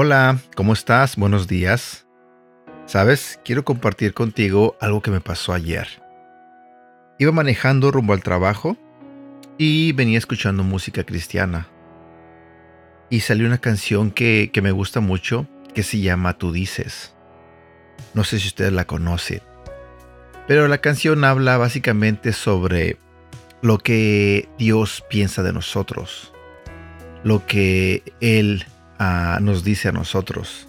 Hola, ¿cómo estás? Buenos días. Sabes, quiero compartir contigo algo que me pasó ayer. Iba manejando rumbo al trabajo y venía escuchando música cristiana. Y salió una canción que, que me gusta mucho que se llama Tú dices. No sé si ustedes la conocen. Pero la canción habla básicamente sobre lo que Dios piensa de nosotros. Lo que Él nos dice a nosotros.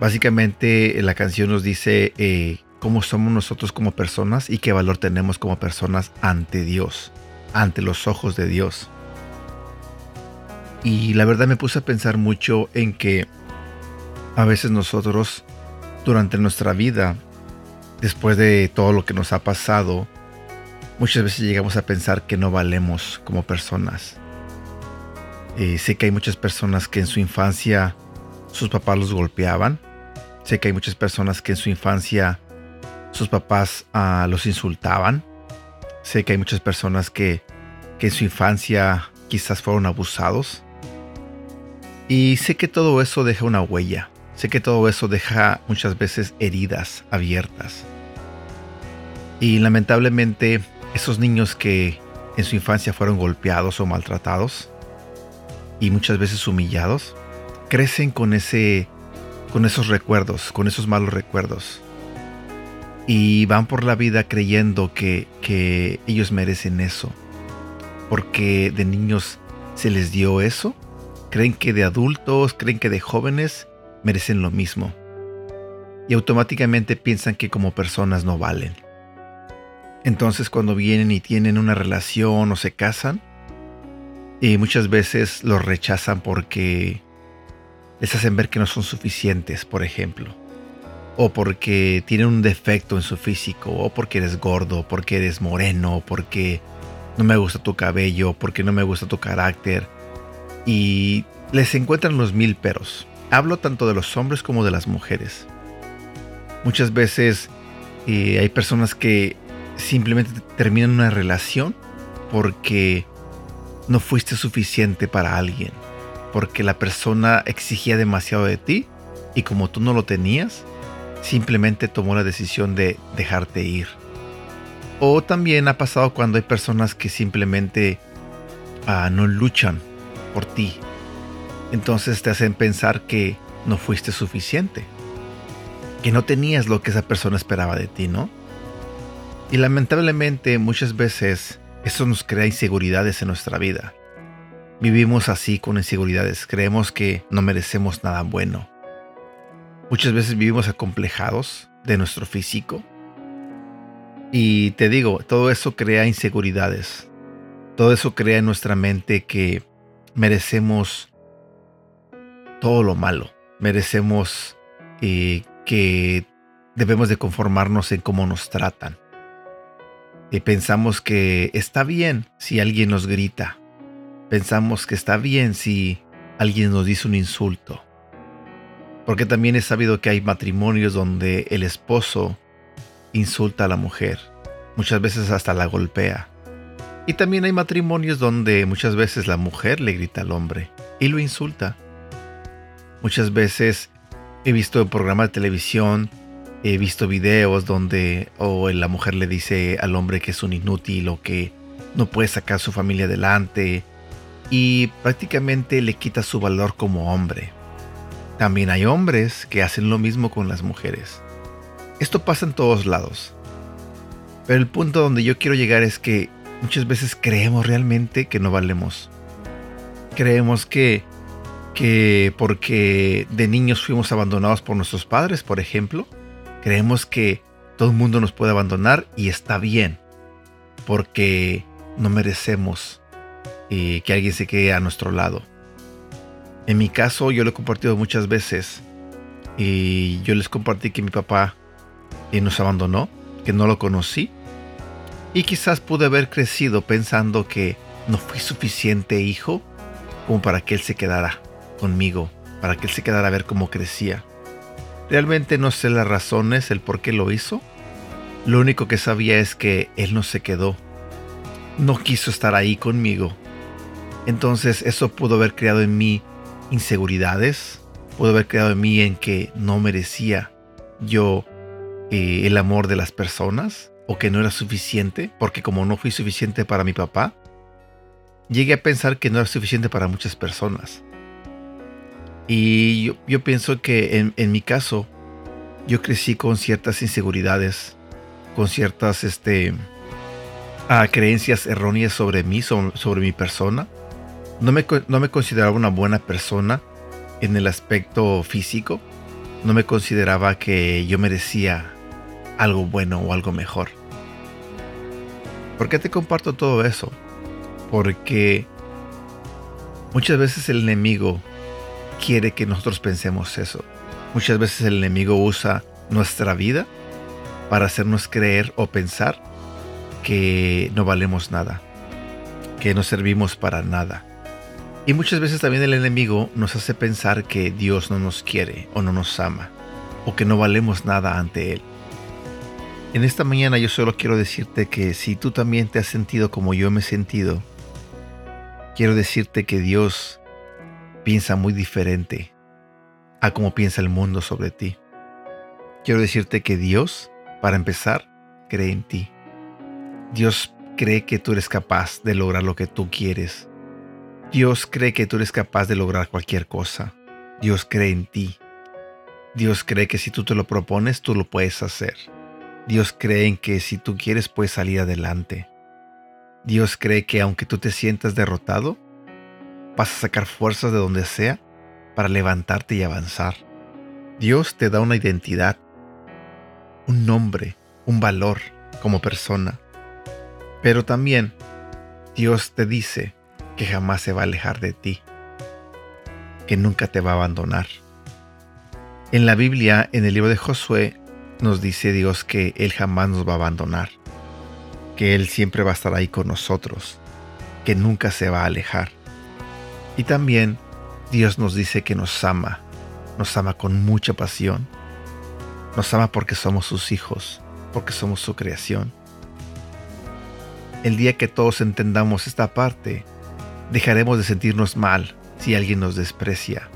Básicamente la canción nos dice eh, cómo somos nosotros como personas y qué valor tenemos como personas ante Dios, ante los ojos de Dios. Y la verdad me puse a pensar mucho en que a veces nosotros durante nuestra vida, después de todo lo que nos ha pasado, muchas veces llegamos a pensar que no valemos como personas eh, sé que hay muchas personas que en su infancia sus papás los golpeaban. Sé que hay muchas personas que en su infancia sus papás ah, los insultaban. Sé que hay muchas personas que, que en su infancia quizás fueron abusados. Y sé que todo eso deja una huella. Sé que todo eso deja muchas veces heridas abiertas. Y lamentablemente esos niños que en su infancia fueron golpeados o maltratados, y muchas veces humillados, crecen con ese con esos recuerdos, con esos malos recuerdos. Y van por la vida creyendo que, que ellos merecen eso. Porque de niños se les dio eso. Creen que de adultos, creen que de jóvenes merecen lo mismo. Y automáticamente piensan que como personas no valen. Entonces cuando vienen y tienen una relación o se casan, y muchas veces los rechazan porque les hacen ver que no son suficientes, por ejemplo. O porque tienen un defecto en su físico, o porque eres gordo, porque eres moreno, porque no me gusta tu cabello, porque no me gusta tu carácter. Y les encuentran los mil peros. Hablo tanto de los hombres como de las mujeres. Muchas veces eh, hay personas que simplemente terminan una relación porque no fuiste suficiente para alguien, porque la persona exigía demasiado de ti y como tú no lo tenías, simplemente tomó la decisión de dejarte ir. O también ha pasado cuando hay personas que simplemente ah, no luchan por ti. Entonces te hacen pensar que no fuiste suficiente. Que no tenías lo que esa persona esperaba de ti, ¿no? Y lamentablemente muchas veces eso nos crea inseguridades en nuestra vida. Vivimos así con inseguridades, creemos que no merecemos nada bueno. Muchas veces vivimos acomplejados de nuestro físico. Y te digo, todo eso crea inseguridades. Todo eso crea en nuestra mente que merecemos todo lo malo. Merecemos eh, que debemos de conformarnos en cómo nos tratan pensamos que está bien si alguien nos grita. Pensamos que está bien si alguien nos dice un insulto. Porque también he sabido que hay matrimonios donde el esposo insulta a la mujer. Muchas veces hasta la golpea. Y también hay matrimonios donde muchas veces la mujer le grita al hombre y lo insulta. Muchas veces he visto programas de televisión He visto videos donde la mujer le dice al hombre que es un inútil o que no puede sacar su familia adelante y prácticamente le quita su valor como hombre. También hay hombres que hacen lo mismo con las mujeres. Esto pasa en todos lados. Pero el punto donde yo quiero llegar es que muchas veces creemos realmente que no valemos. Creemos que que porque de niños fuimos abandonados por nuestros padres, por ejemplo, Creemos que todo el mundo nos puede abandonar y está bien, porque no merecemos eh, que alguien se quede a nuestro lado. En mi caso, yo lo he compartido muchas veces y yo les compartí que mi papá eh, nos abandonó, que no lo conocí y quizás pude haber crecido pensando que no fui suficiente hijo como para que él se quedara para que él se quedara a ver cómo crecía. Realmente no sé las razones, el por qué lo hizo. Lo único que sabía es que él no se quedó. No quiso estar ahí conmigo. Entonces eso pudo haber creado en mí inseguridades, pudo haber creado en mí en que no merecía yo eh, el amor de las personas o que no era suficiente, porque como no fui suficiente para mi papá, llegué a pensar que no era suficiente para muchas personas. Y yo, pienso que en, mi caso, yo crecí con ciertas inseguridades, con ciertas este, ah, creencias erróneas sobre mí, sobre, mi persona. No me, no me consideraba una buena persona en el aspecto físico. No me consideraba que yo merecía algo bueno o algo mejor. ¿Por qué te comparto todo eso? Porque muchas veces el enemigo quiere que nosotros pensemos eso. Muchas veces el enemigo usa nuestra vida para hacernos creer o pensar que no valemos nada, que no servimos para nada. Y muchas veces también el enemigo nos hace pensar que Dios no nos quiere o no nos ama, o que no valemos nada ante Él. En esta mañana yo solo quiero decirte que si tú también te has sentido como yo me he sentido, quiero decirte que Dios piensa muy diferente a cómo piensa el mundo sobre ti. Quiero decirte que Dios, para empezar, cree en ti. Dios cree que tú eres capaz de lograr lo que tú quieres. Dios cree que tú eres capaz de lograr cualquier cosa. Dios cree en ti. Dios cree que si tú te lo propones, tú lo puedes hacer. Dios cree en que si tú quieres puedes salir adelante. Dios cree que aunque tú te sientas derrotado, vas a sacar fuerzas de donde sea para levantarte y avanzar. Dios te da una identidad, un nombre, un valor como persona. Pero también Dios te dice que jamás se va a alejar de ti, que nunca te va a abandonar. En la Biblia, en el libro de Josué, nos dice Dios que Él jamás nos va a abandonar, que Él siempre va a estar ahí con nosotros, que nunca se va a alejar. Y también Dios nos dice que nos ama, nos ama con mucha pasión, nos ama porque somos sus hijos, porque somos su creación. El día que todos entendamos esta parte, dejaremos de sentirnos mal si alguien nos desprecia.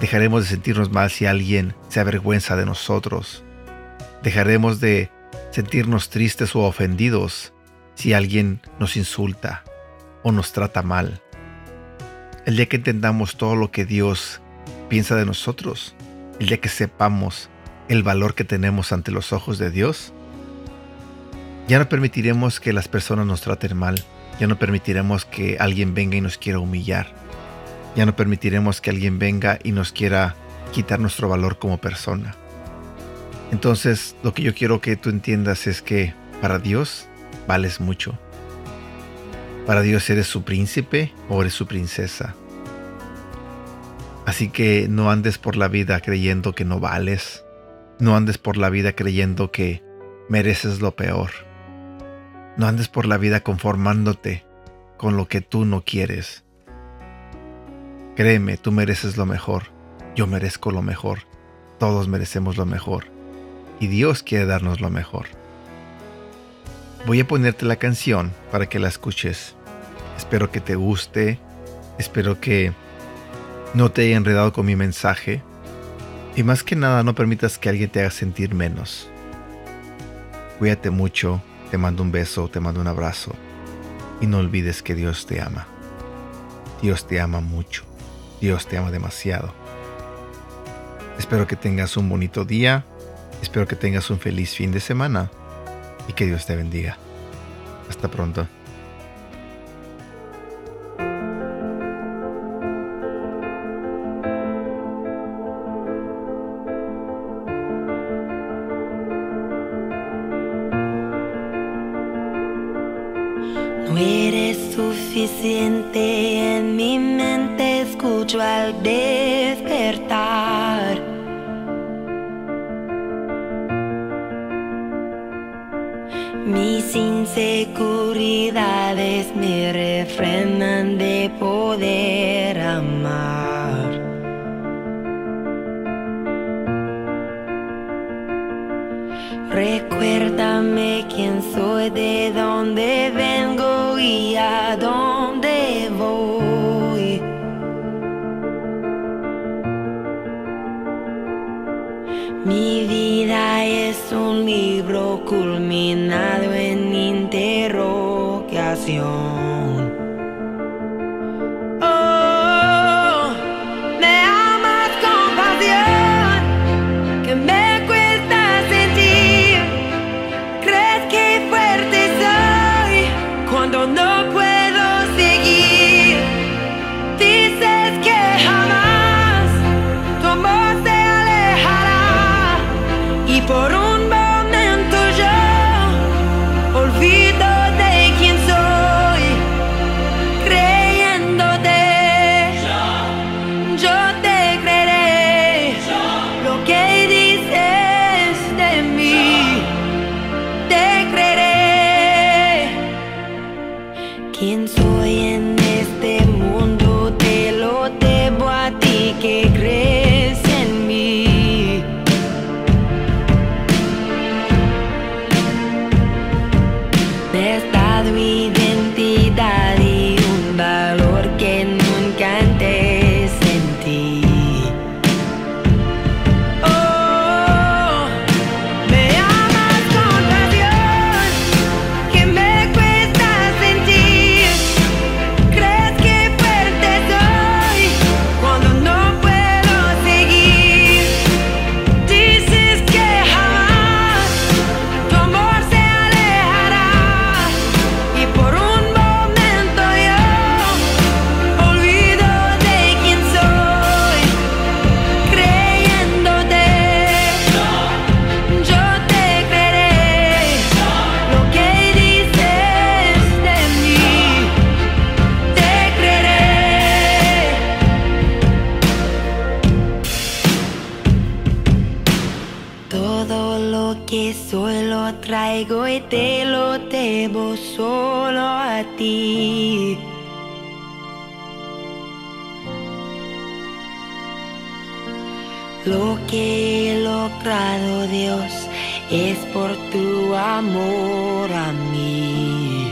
Dejaremos de sentirnos mal si alguien se avergüenza de nosotros. Dejaremos de sentirnos tristes o ofendidos si alguien nos insulta o nos trata mal. El día que entendamos todo lo que Dios piensa de nosotros, el día que sepamos el valor que tenemos ante los ojos de Dios, ya no permitiremos que las personas nos traten mal, ya no permitiremos que alguien venga y nos quiera humillar, ya no permitiremos que alguien venga y nos quiera quitar nuestro valor como persona. Entonces, lo que yo quiero que tú entiendas es que para Dios vales mucho. Para Dios eres su príncipe o eres su princesa. Así que no andes por la vida creyendo que no vales. No andes por la vida creyendo que mereces lo peor. No andes por la vida conformándote con lo que tú no quieres. Créeme, tú mereces lo mejor. Yo merezco lo mejor. Todos merecemos lo mejor y Dios quiere darnos lo mejor. Voy a ponerte la canción para que la escuches. Espero que te guste, espero que no te haya enredado con mi mensaje y más que nada no permitas que alguien te haga sentir menos. Cuídate mucho, te mando un beso, te mando un abrazo y no olvides que Dios te ama. Dios te ama mucho, Dios te ama demasiado. Espero que tengas un bonito día Espero que tengas un feliz fin de semana y que Dios te bendiga. Hasta pronto. No eres suficiente en mi mente, escucho al despertar. inseguridades me refrenan de poder amar. Recuérdame quién soy de ocasión. traigo e te lo debo solo a ti. Lo que he logrado Dios es por tu amor a mí.